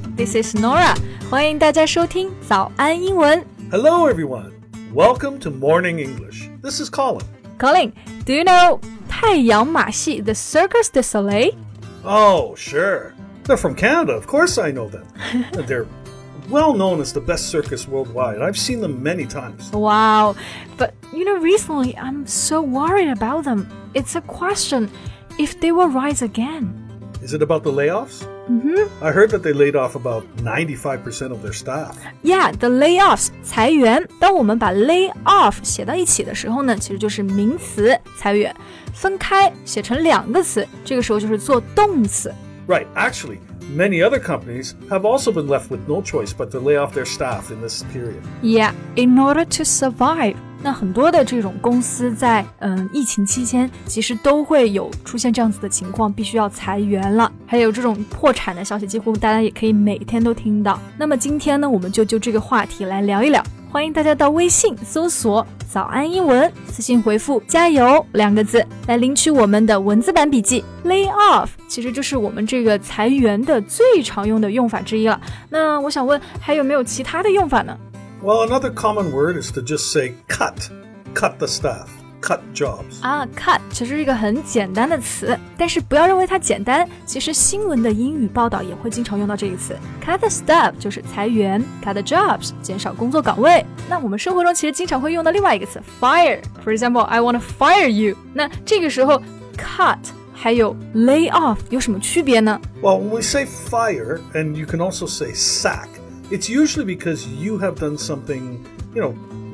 This is Nora. Hello everyone. Welcome to Morning English. This is Colin. Colin, do you know 太阳马戏 The Cirque du Soleil? Oh, sure. They're from Canada. Of course, I know them. They're well known as the best circus worldwide. I've seen them many times. Wow. But you know, recently I'm so worried about them. It's a question if they will rise again. Is it about the layoffs? Mm-hmm. I heard that they laid off about 95% of their staff. Yeah, the layoffs 裁员。当我们把 lay off 写到一起的时候呢，其实就是名词裁员；分开写成两个词，这个时候就是做动词。 Right. Actually, many other companies have also been left with no choice but to lay off their staff in this period. Yeah, in order to survive. 那很多的这种公司在嗯疫情期间，其实都会有出现这样子的情况，必须要裁员了。还有这种破产的消息，几乎大家也可以每天都听到。那么今天呢，我们就就这个话题来聊一聊。欢迎大家到微信搜索“早安英文”，私信回复“加油”两个字来领取我们的文字版笔记。Lay off 其实就是我们这个裁员的最常用的用法之一了。那我想问，还有没有其他的用法呢？Well, another common word is to just say cut. Cut the staff. Cut jobs. 啊，cut 其实是一个很简单的词，但是不要认为它简单。其实新闻的英语报道也会经常用到这个词。Cut the staff 就是裁员，cut the jobs 减少工作岗位。那我们生活中其实经常会用到另外一个词 fire。For example, I want to fire you。那这个时候 cut 还有 lay off 有什么区别呢？ Well, when we say fire, and you can also say sack, it's usually because you have done something, you know,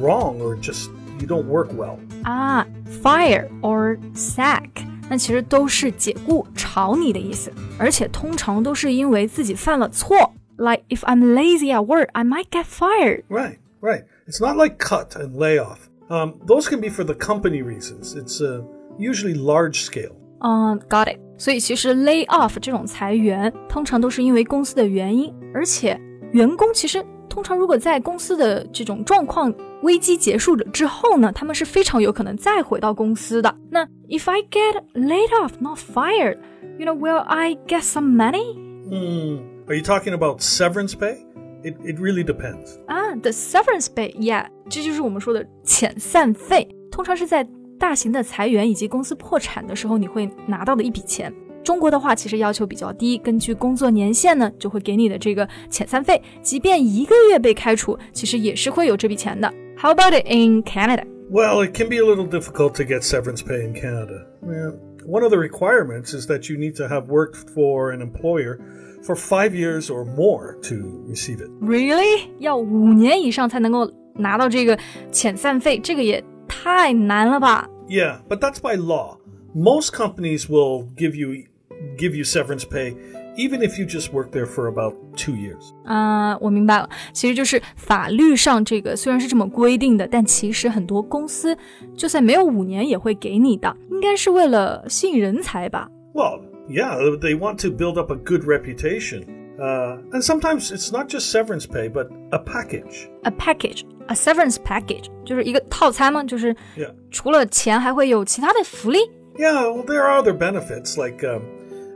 wrong or just you don't work well. 啊，fire or sack，那其实都是解雇、炒你的意思，而且通常都是因为自己犯了错。Like if I'm lazy at work, I might get fired. Right, right. It's not like cut and lay off. Um, those can be for the company reasons. It's uh, usually large scale. 嗯、g o t it。所以其实 lay off 这种裁员，通常都是因为公司的原因，而且 员工其实通常如果在公司的这种状况危机结束了之后呢，他们是非常有可能再回到公司的。那 if I get laid off, not fired, you know, will I get some money? Hmm. Are you talking about severance pay? It, it really depends. 啊，the severance pay，yeah，这就是我们说的遣散费，通常是在大型的裁员以及公司破产的时候，你会拿到的一笔钱。中国的话，其实要求比较低，根据工作年限呢，就会给你的这个遣散费，即便一个月被开除，其实也是会有这笔钱的。How about it in Canada? Well, it can be a little difficult to get severance pay in Canada. Yeah. One of the requirements is that you need to have worked for an employer for five years or more to receive it. Really？要五年以上才能够拿到这个遣散费，这个也太难了吧？ Yeah, but that's by law. Most companies will give you give you severance pay even if you just work there for about 2 years. 啊、我明白了，其实就是法律上这个虽然是这么规定的，但其实很多公司就算没有五年也会给你的，应该是为了吸引人才吧？ Well, yeah, they want to build up a good reputation. Uh, and sometimes it's not just severance pay, but a package. A package, a severance package，就是一个套餐吗？就是 Yeah. 除了钱还会有其他的福利 Yeah, well, there are other benefits like um,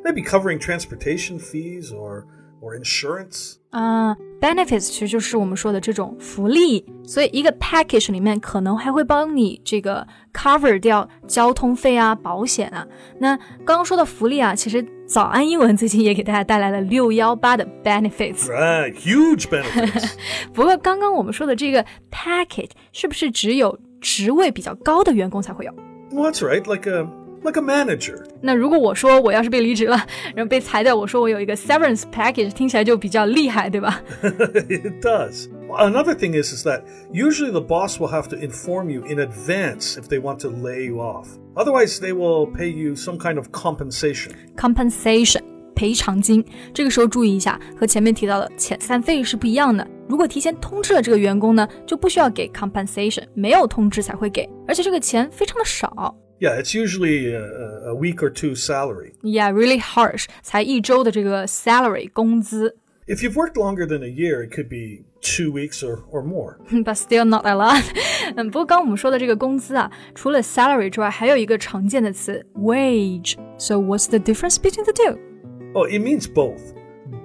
maybe covering transportation fees or or insurance. 啊、b e n e f i t s 其实就是我们说的这种福利，所以一个 package 里面可能还会帮你这个 cover 掉交通费啊、保险啊。那刚刚说的福利啊，其实早安英文最近也给大家带来了六幺八的 benefits。 Right, huge benefits. 不过刚刚我们说的这个 package 是不是只有职位比较高的员工才会有？ well, that's right, like a like a manager. 那如果我说我要是被离职了，然后被裁掉，我说我有一个 severance package，听起来就比较厉害，对吧？ it does. Another thing is, is that usually the boss will have to inform you in advance if they want to lay you off. Otherwise, they will pay you some kind of compensation. compensation 赔偿金，这个时候注意一下，和前面提到的遣散费是不一样的。如果提前通知了这个员工呢，就不需要给 compensation，没有通知才会给，而且这个钱非常的少。 Yeah, it's usually a, a week or two salary. Yeah, really harsh，才一周的这个 salary 工资 If you've worked longer than a year, it could be two weeks or, or more. ，but still not a lot 嗯，不过刚我们说的这个工资啊，除了 salary 之外，还有一个常见的词 wage。So what's the difference between the two? Oh, it means both.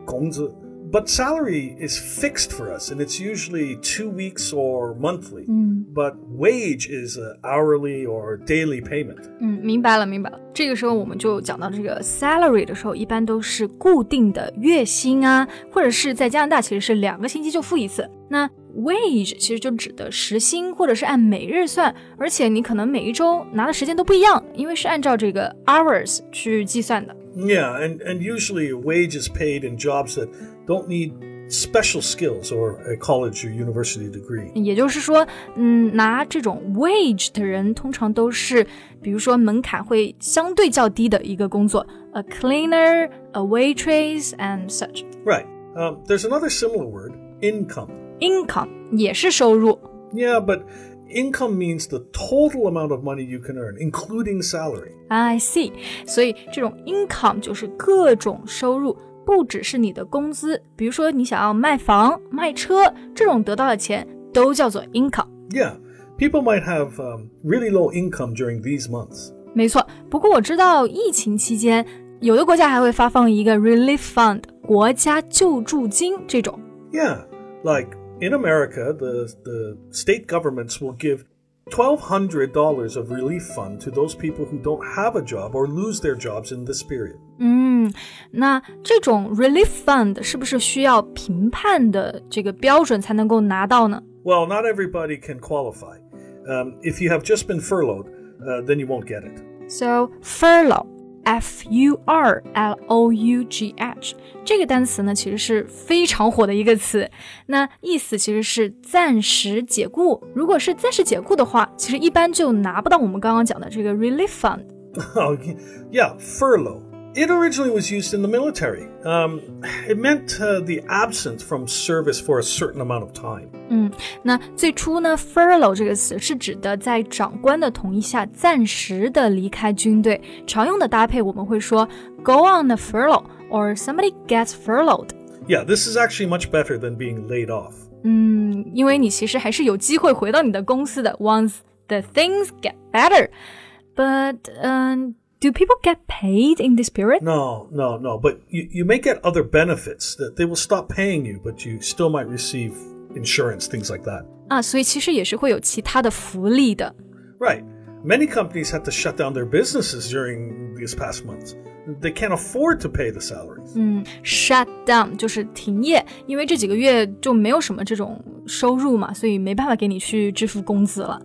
工资 But salary is fixed for us, and it's usually two weeks or monthly. But wage is an hourly or daily payment. 嗯，明白了，明白了。这个时候我们就讲到这个 salary 的时候，一般都是固定的月薪啊，或者是在加拿大其实是两个星期就付一次。那 wage 其实就指的时薪，或者是按每日算，而且你可能每一周拿的时间都不一样，因为是按照这个 hours 去计算的。 Yeah, and, and usually a wage is paid in jobs that don't need special skills or a college or university degree. 也就是说，嗯，拿这种 wage 的人通常都是，比如说门槛会相对较低的一个工作，a cleaner, a waitress and such。 Right. Um, there's another similar word, income. income 也是收入。 Yeah, but income means the total amount of money you can earn, including salary. I see，所以这种 income 就是各种收入， 不只是你的工资。比如说你想要卖房、卖车，这种得到的钱都叫做 income。 Yeah, people might have um, really low income during these months. 没错，不过我知道疫情期间，有的国家还会发放一个 relief fund 国家救助金这种。 Yeah, like in America, the, the state governments will give $1,200 of relief fund to those people who don't have a job or lose their jobs in this period. 嗯，那这种 relief fund 是不是需要评判的这个标准才能够拿到呢？ Well, not everybody can qualify. Um, if you have just been furloughed, uh, then you won't get it. So furlough, F U R L O U G H 这个单词呢，其实是非常火的一个词。那意思其实是暂时解雇。如果是暂时解雇的话，其实一般就拿不到我们刚刚讲的这个 relief fund。Okay, yeah, furlough. It originally was used in the military. Um, it meant uh, the absence from service for a certain amount of time. 嗯，那最初呢，furlough 这个词是指的在长官的同意下暂时的离开军队。常用的搭配我们会说 go on a furlough or somebody gets furloughed。 Yeah, this is actually much better than being laid off. 嗯，因为你其实还是有机会回到你的公司的，once the things get better。But 嗯、 do people get paid in this period？ No, no, no. But you, you may get other benefits that they will stop paying you, but you still might receive insurance, things like that. 啊，所以其实也是会有其他的福利的。 Right. Many companies had to shut down their businesses during these past months. They can't afford to pay the salaries. 嗯，shut down 就是停业，因为这几个月就没有什么这种收入嘛，所以没办法给你去支付工资了。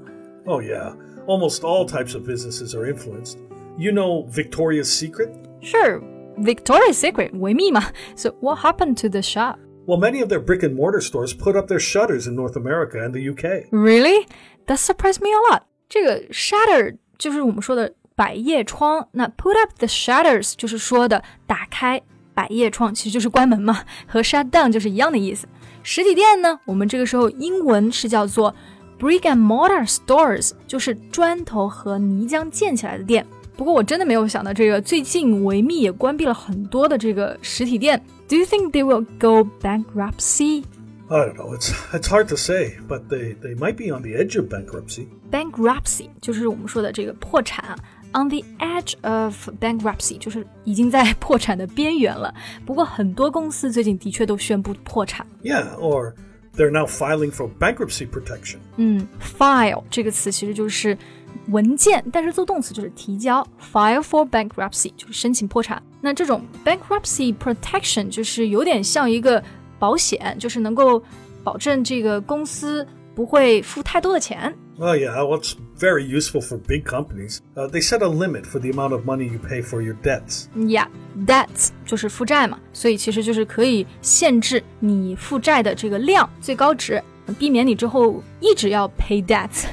Oh, yeah. Almost all types of businesses are influenced. You know Victoria's Secret? Sure, Victoria's Secret 维密嘛。So what happened to the shop? Well, many of their brick and mortar stores put up their shutters in North America and the UK. Really? That surprised me a lot. 这个 shutter 就是我们说的百叶窗，那 put up the shutters 就是说的打开百叶窗，其实就是关门嘛，和 shut down 就是一样的意思。实体店呢，我们这个时候英文是叫做 brick and mortar stores，就是砖头和泥浆建起来的店。 不过我真的没有想到，这个最近维密也关闭了很多的这个实体店。Do you think they will go bankruptcy? I don't know. It's it's hard to say, but they, they might be on the edge of bankruptcy. bankruptcy 就是我们说的这个破产啊。On the edge of bankruptcy 就是已经在破产的边缘了。不过很多公司最近的确都宣布破产。 Yeah, or they're now filing for bankruptcy protection. 嗯，file 这个词其实就是 文件，但是做动词就是提交。File for bankruptcy 就是申请破产。那这种 bankruptcy protection 就是有点像一个保险，就是能够保证这个公司不会付太多的钱。 Oh, yeah. Well, it's very useful for big companies. Uh, they set a limit for the amount of money you pay for your debts. Yeah, debts 就是负债嘛，所以其实就是可以限制你负债的这个量最高值，避免你之后一直要 pay debts。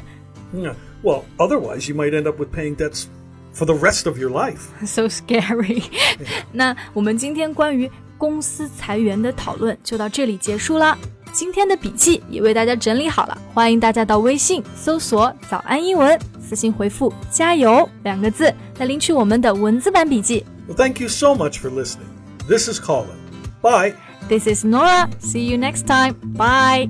Yeah. Well, otherwise, you might end up with paying debts for the rest of your life. So scary 。那我们今天关于公司裁员的讨论就到这里结束啦。今天的笔记也为大家整理好了，欢迎大家到微信搜索“早安英文”，私信回复“加油”两个字来领取我们的文字版笔记。 Well, thank you so much for listening. This is Colin. Bye. This is Nora. See you next time. Bye.